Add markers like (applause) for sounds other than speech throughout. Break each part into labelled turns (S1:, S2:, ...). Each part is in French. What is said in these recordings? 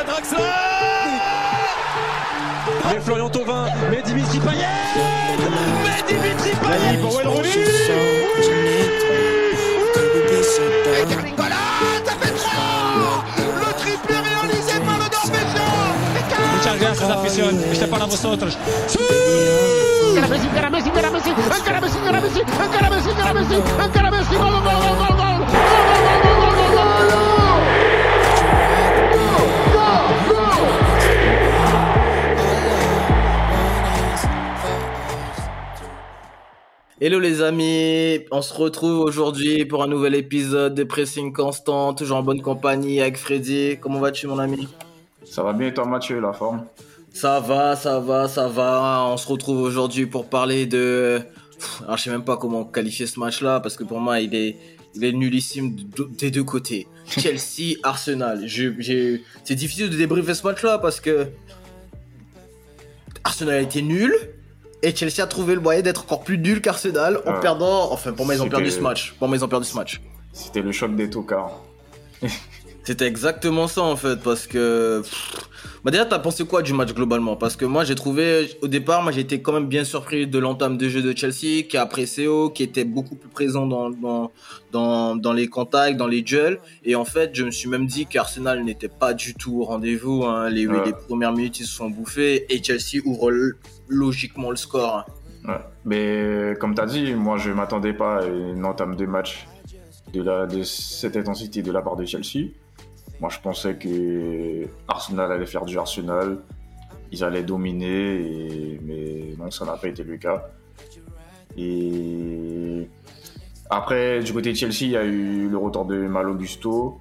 S1: à Draxler Mais Florian Thauvin, mais Dimitri Payet Mais Dimitri Payet pour Wayne Rooney
S2: Le triplé réalisé par le Norvégien
S1: Muchas gracias, afición. Este es para vosotros.
S3: Encara Messi, encara Messi, encara Messi, encara Messi, encara Messi, encara Messi, encara Messi, encara Messi, gol, gol, gol, gol, gol,
S4: Hello les amis, on se retrouve aujourd'hui pour un nouvel épisode de Pressing Constant, toujours en bonne compagnie avec Freddy. Comment vas-tu mon ami?
S5: Ça va bien et toi Mathieu, la forme?
S4: Ça va, ça va, ça va. On se retrouve aujourd'hui pour parler de... Alors je sais même pas comment qualifier ce match-là parce que pour moi il est, il est nullissime de- des deux côtés. (laughs) Chelsea, Arsenal. C'est difficile de débriefer ce match-là parce que Arsenal a été nul. Et Chelsea a trouvé le moyen d'être encore plus nul qu'Arsenal en
S5: Ouais.
S4: perdant. Enfin, pour moi, ils ont perdu ce match. Pour moi, ils ont perdu ce match.
S5: C'était le choc des tocards.
S4: C'était exactement ça en fait, parce que. pff, Bah déjà, t'as pensé quoi du match globalement? Parce que moi, j'ai trouvé. Au départ, moi, j'étais quand même bien surpris de l'entame de jeu de Chelsea, qui a pressé haut, qui était beaucoup plus présent dans, dans, dans, dans les contacts, dans les duels. Et en fait, je me suis même dit qu'Arsenal n'était pas du tout au rendez-vous. hein. Les,
S5: Ouais.
S4: les premières minutes, ils se sont bouffés. Et Chelsea ouvre logiquement le score.
S5: Ouais. Mais comme tu as dit, moi je m'attendais pas à une entame de match de, la, de cette intensité de la part de Chelsea. Moi je pensais que Arsenal allait faire du Arsenal, ils allaient dominer, mais non, ça n'a pas été le cas. Et après, du côté de Chelsea, il y a eu le retour de Mal Augusto,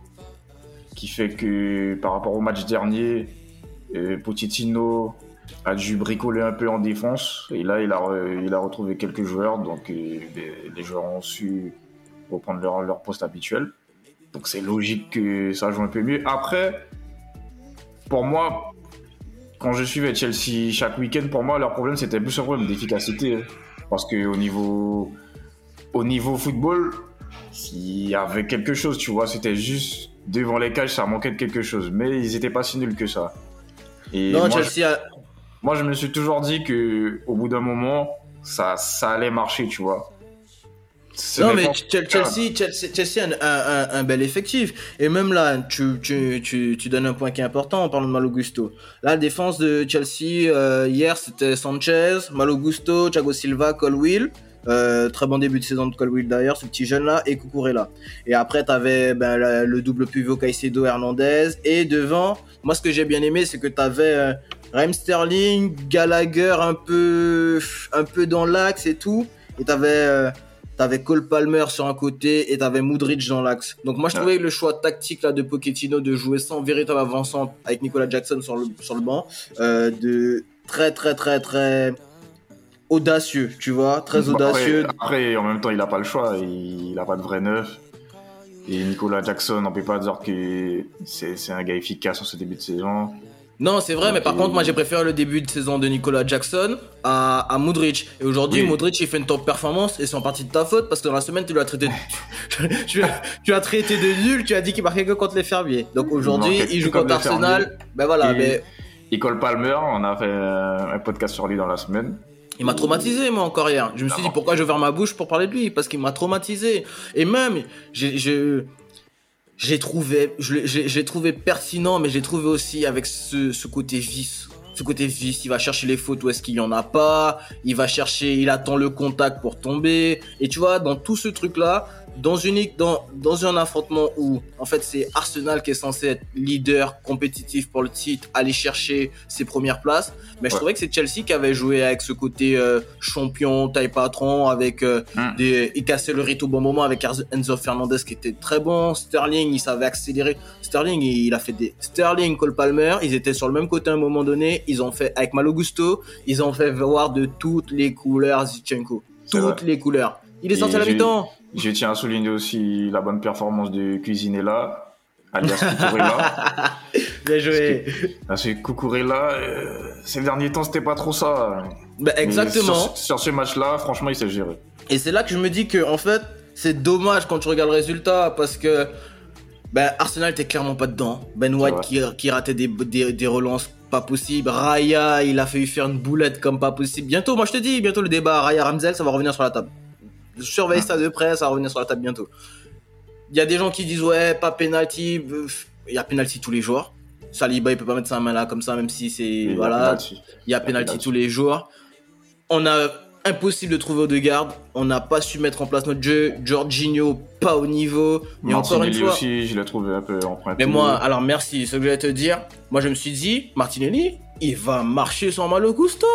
S5: qui fait que par rapport au match dernier, euh, Pochettino a dû bricoler un peu en défense. Et là, il a, retrouvé quelques joueurs. Donc, euh, les, les joueurs ont su reprendre leur poste habituel. Donc, c'est logique que ça joue un peu mieux. Après, pour moi, quand je suivais Chelsea chaque week-end, pour moi, leur problème, c'était plus un problème d'efficacité. hein. Parce qu'au niveau, au niveau football, il y avait quelque chose, tu vois. C'était juste devant les cages, ça manquait de quelque chose. Mais ils étaient pas si nuls que ça. Et
S4: Non,
S5: moi, je-
S4: Chelsea a.
S5: moi, je me suis toujours dit que au bout d'un moment, ça, ça allait marcher, tu vois.
S4: Non mais Chelsea, Chelsea, Chelsea a un, un- un- bel effectif. Et même là, tu, tu, tu, tu donnes un point qui est important en parlant de Malogusto. La défense de Chelsea euh, hier, c'était Sanchez, Malogusto, Thiago Silva, Colwill. Euh, très bon début de saison de Colwill d'ailleurs, ce petit jeune là, et Cucurella. Et après, t'avais ben, la- le double pivot Caicedo Hernandez. Et devant, moi ce que j'ai bien aimé, c'est que t'avais euh, Raheem Sterling, Gallagher un peu, un peu dans l'axe et tout. Et t'avais euh, T'avais Cole Palmer sur un côté et t'avais Moodridge dans l'axe. Donc moi je trouvais que le choix tactique là de Pochettino de jouer sans véritable avancement avec Nicolas Jackson sur le sur le banc, euh, de très très très très audacieux, tu vois, très
S5: Bon,
S4: audacieux.
S5: Après, après, en même temps, il n'a pas le choix. Il n'a pas de vrai neuf. Et Nicolas Jackson, on peut pas dire que c'est c'est un gars efficace en ce début de saison.
S4: Non, c'est vrai, mais par contre, moi j'ai préféré le début de saison de Nicolas Jackson à, à Modric. Et aujourd'hui,
S5: Oui.
S4: Modric il fait une top performance et c'est en partie de ta faute parce que dans la semaine tu l'as traité de... (laughs) tu, l'as traité de nul, tu as dit qu'il marquait que contre les fermiers. Donc aujourd'hui, il joue
S5: contre
S4: Arsenal. Ben voilà,
S5: Et-
S4: mais
S5: Et Cole Palmer, on a fait un un podcast sur lui dans la semaine.
S4: Il m'a traumatisé, moi, encore hier. Je me suis dit, pourquoi je vais ma bouche pour parler de lui? Parce qu'il m'a traumatisé. Et même, j'ai, je, j'ai trouvé, j'ai trouvé pertinent, mais j'ai trouvé aussi avec ce, ce côté vice. Ce côté vice, il va chercher les fautes où est-ce qu'il y en a pas? Il va chercher, il attend le contact pour tomber. Et tu vois, dans tout ce truc-là, dans une, dans, dans un affrontement où, en fait, c'est Arsenal qui est censé être leader compétitif pour le titre, aller chercher ses premières places. Mais je
S5: Ouais.
S4: trouvais que c'est Chelsea qui avait joué avec ce côté euh, champion, taille patron, avec euh,
S5: Mm.
S4: des, il cassait le rythme au bon moment avec Enzo Fernandez qui était très bon. Sterling, il savait accélérer. Sterling, il, il a fait des Sterling, Cole Palmer, ils étaient sur le même côté à un moment donné. Ils ont fait avec Malo Gusto, ils ont fait voir de toutes les couleurs Zichenko, toutes les couleurs. Il est sorti à la mi-temps.
S5: Je tiens à souligner aussi la bonne performance de Cuisinella, alias Cucurella. (laughs)
S4: Bien joué.
S5: Parce que Cucurella, euh, ces derniers temps, c'était pas trop ça.
S4: Bah, exactement.
S5: Sur, sur ce match-là, franchement, il s'est géré.
S4: Et c'est là que je me dis que en fait, c'est dommage quand tu regardes le résultat parce que Ben, Arsenal était clairement pas dedans. Ben White qui, qui, ratait des, des, des, relances pas possibles. Raya, il a failli faire une boulette comme pas possible. Bientôt, moi je te dis, bientôt le débat Raya Ramzel, ça va revenir sur la table. Surveille ça de près, ça va revenir sur la table bientôt. Il y a des gens qui disent ouais, pas penalty. Il y a penalty tous les jours. Saliba, il peut pas mettre sa main là comme ça, même si c'est voilà. Il y a penalty tous les jours. On a impossible de trouver de garde. On n'a pas su mettre en place notre jeu. Jorginho, pas au niveau.
S5: Et encore une fois. aussi, je l'ai trouvé un peu emprunté.
S4: Mais moi, alors merci. Ce que je vais te dire, moi je me suis dit, Martinelli, il va marcher sur Malo Gusto.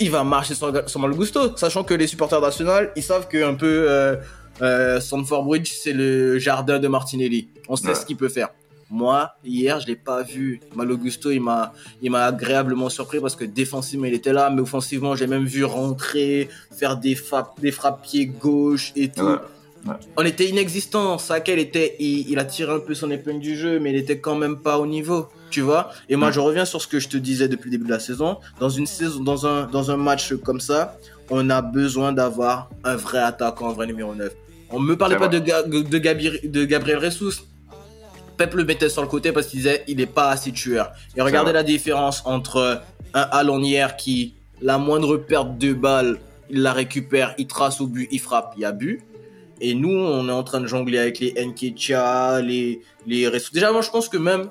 S4: Il va marcher sur, sur Malo Gusto. Sachant que les supporters d'Arsenal, ils savent que un peu euh, euh, Bridge, c'est le jardin de Martinelli. On sait ce qu'il peut faire. Moi, hier, je l'ai pas vu. Malo Gusto, il m'a, il m'a agréablement surpris parce que défensivement, il était là, mais offensivement, j'ai même vu rentrer, faire des frappes, des frappes pied gauche et tout. On était inexistant. Sakel était, il, a tiré un peu son épingle du jeu, mais il était quand même pas au niveau, tu vois. Et moi, je reviens sur ce que je te disais depuis le début de la saison. Dans une saison, dans un, dans un match comme ça, on a besoin d'avoir un vrai attaquant, un vrai numéro 9. On me parlait pas de, de, Gabriel, de Gabriel Ressus. Pep le mettait sur le côté parce qu'il disait il est pas assez tueur. Et regardez la différence entre un Alon hier qui, la moindre perte de balle, il la récupère, il trace au but, il frappe, il y a but. Et nous, on est en train de jongler avec les Nketia, les, les Déjà, moi, je pense que même,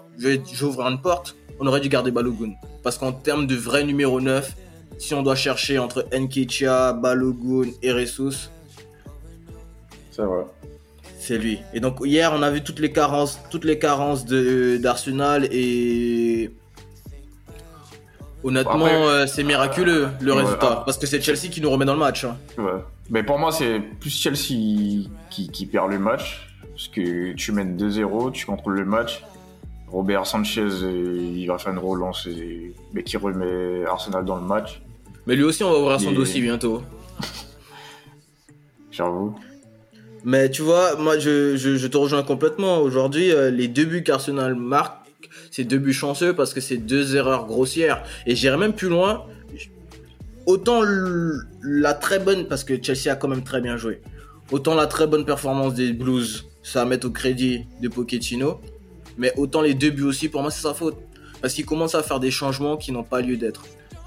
S4: ouvrir une porte, on aurait dû garder Balogun. Parce qu'en termes de vrai numéro 9, si on doit chercher entre Nketia, Balogun et Ressus,
S5: c'est vrai.
S4: C'est lui. Et donc hier, on a vu toutes les carences, toutes les carences d'Arsenal et honnêtement, euh, c'est miraculeux le résultat ah. parce que c'est Chelsea qui nous remet dans le match. Hein.
S5: Ouais. Mais pour moi, c'est plus Chelsea qui, perd le match parce que tu mènes 2-0, tu contrôles le match. Robert Sanchez, euh, il va faire une relance mais qui remet Arsenal dans le match.
S4: Mais lui aussi, on va ouvrir son dossier bientôt. (laughs)
S5: J'avoue.
S4: Mais tu vois, moi je, je, te rejoins complètement. Aujourd'hui, euh, les deux buts qu'Arsenal marque, c'est deux buts chanceux parce que c'est deux erreurs grossières. Et j'irai même plus loin. Autant la très bonne, parce que Chelsea a quand même très bien joué. Autant la très bonne performance des Blues, ça va mettre au crédit de Pochettino. Mais autant les deux buts aussi, pour moi, c'est sa faute. Parce qu'il commence à faire des changements qui n'ont pas lieu d'être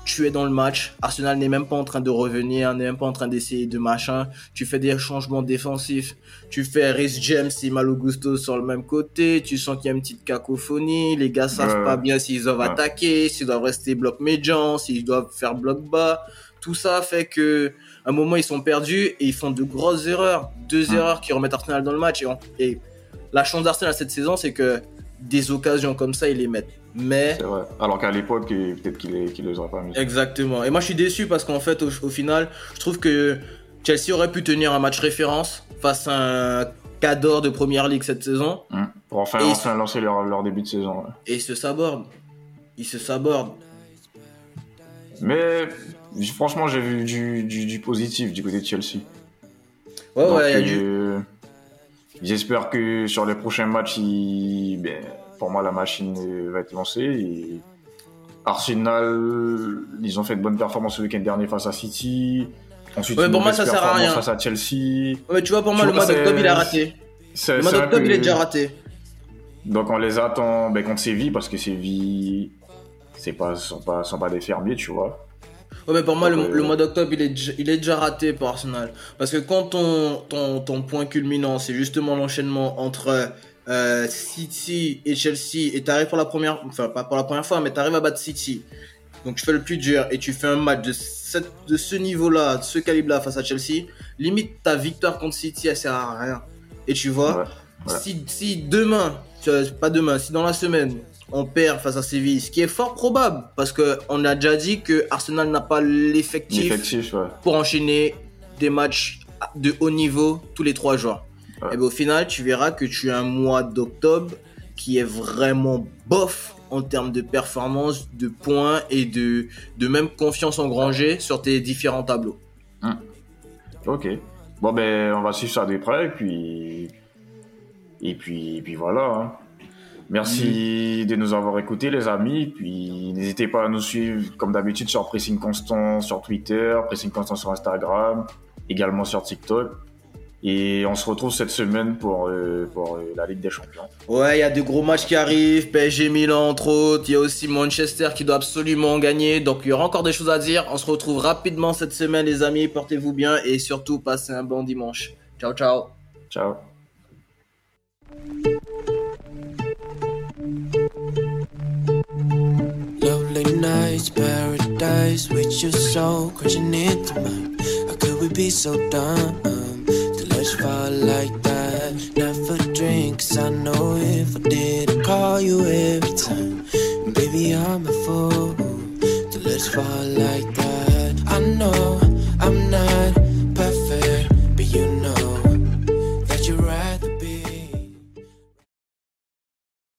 S4: tu es dans le match. Arsenal n'est même pas en train de revenir, n'est même pas en train d'essayer de machin. Tu fais des changements défensifs. Tu fais Rhys James et Malo Gusto sur le même côté. Tu sens qu'il y a une petite cacophonie. Les gars savent pas bien s'ils doivent attaquer, s'ils doivent rester bloc médian, s'ils doivent faire bloc bas. Tout ça fait que, à un moment, ils sont perdus et ils font de grosses erreurs. Deux erreurs qui remettent Arsenal dans le match. Et, et la chance d'Arsenal cette saison, c'est que des occasions comme ça, ils les mettent. Mais.
S5: C'est vrai. Alors qu'à l'époque, peut-être qu'il les, les aurait pas mis.
S4: Exactement. Et moi, je suis déçu parce qu'en fait, au, final, je trouve que Chelsea aurait pu tenir un match référence face à un cadre de première ligue cette saison.
S5: Hum. Pour enfin, enfin lancer leur, début de saison.
S4: Et ils se sabordent. Ils se sabordent.
S5: Mais franchement, j'ai vu du, du, positif du côté de Chelsea.
S4: Ouais, ouais, il y a du euh,
S5: J'espère que sur les prochains matchs, ben, pour moi, la machine va être lancée. Et Arsenal, ils ont fait de bonnes performances le week-end dernier face à City.
S4: Ensuite, pour moi, ça sert à rien.
S5: Face à Chelsea.
S4: Ouais, tu vois, pour moi, le mois d'octobre, il a raté. Le mois d'octobre, il est déjà raté.
S5: Donc, on les attend ben, contre Séville parce que Séville, c'est pas, sont pas, sont pas des fermiers, tu vois.
S4: Ouais, mais pour moi, le, euh, mois d'octobre, il est, il est déjà raté pour Arsenal. Parce que quand ton, ton, ton point culminant, c'est justement l'enchaînement entre euh, City et Chelsea, et t'arrives pour la première, enfin pas pour la première fois, mais t'arrives à battre City. Donc tu fais le plus dur et tu fais un match de, cette, de ce niveau-là, de ce calibre-là face à Chelsea. Limite ta victoire contre City, elle sert à rien. Et tu vois, Si, si demain, pas demain, si dans la semaine, on perd face à Séville, ce qui est fort probable parce que on a déjà dit que Arsenal n'a pas l'effectif pour enchaîner des matchs de haut niveau tous les trois jours. Et ben, au final, tu verras que tu as un mois d'octobre qui est vraiment bof en termes de performance, de points et de, de même confiance engrangée sur tes différents tableaux.
S5: Hum. Ok. Bon ben on va suivre ça de près et puis et puis, et puis voilà. Hein. Merci de nous avoir écoutés, les amis. Puis n'hésitez pas à nous suivre, comme d'habitude, sur Pressing Constant sur Twitter, Pressing Constant sur Instagram, également sur TikTok. Et on se retrouve cette semaine pour, euh, pour euh, la Ligue des Champions.
S4: Ouais, il y a de gros matchs qui arrivent, PSG Milan entre autres, il y a aussi Manchester qui doit absolument gagner, donc il y aura encore des choses à dire. On se retrouve rapidement cette semaine les amis, portez-vous bien et surtout passez un bon dimanche. Ciao ciao.
S5: Ciao.
S6: Lovely nights, paradise with your soul crashing into mine. How could we be so dumb? Like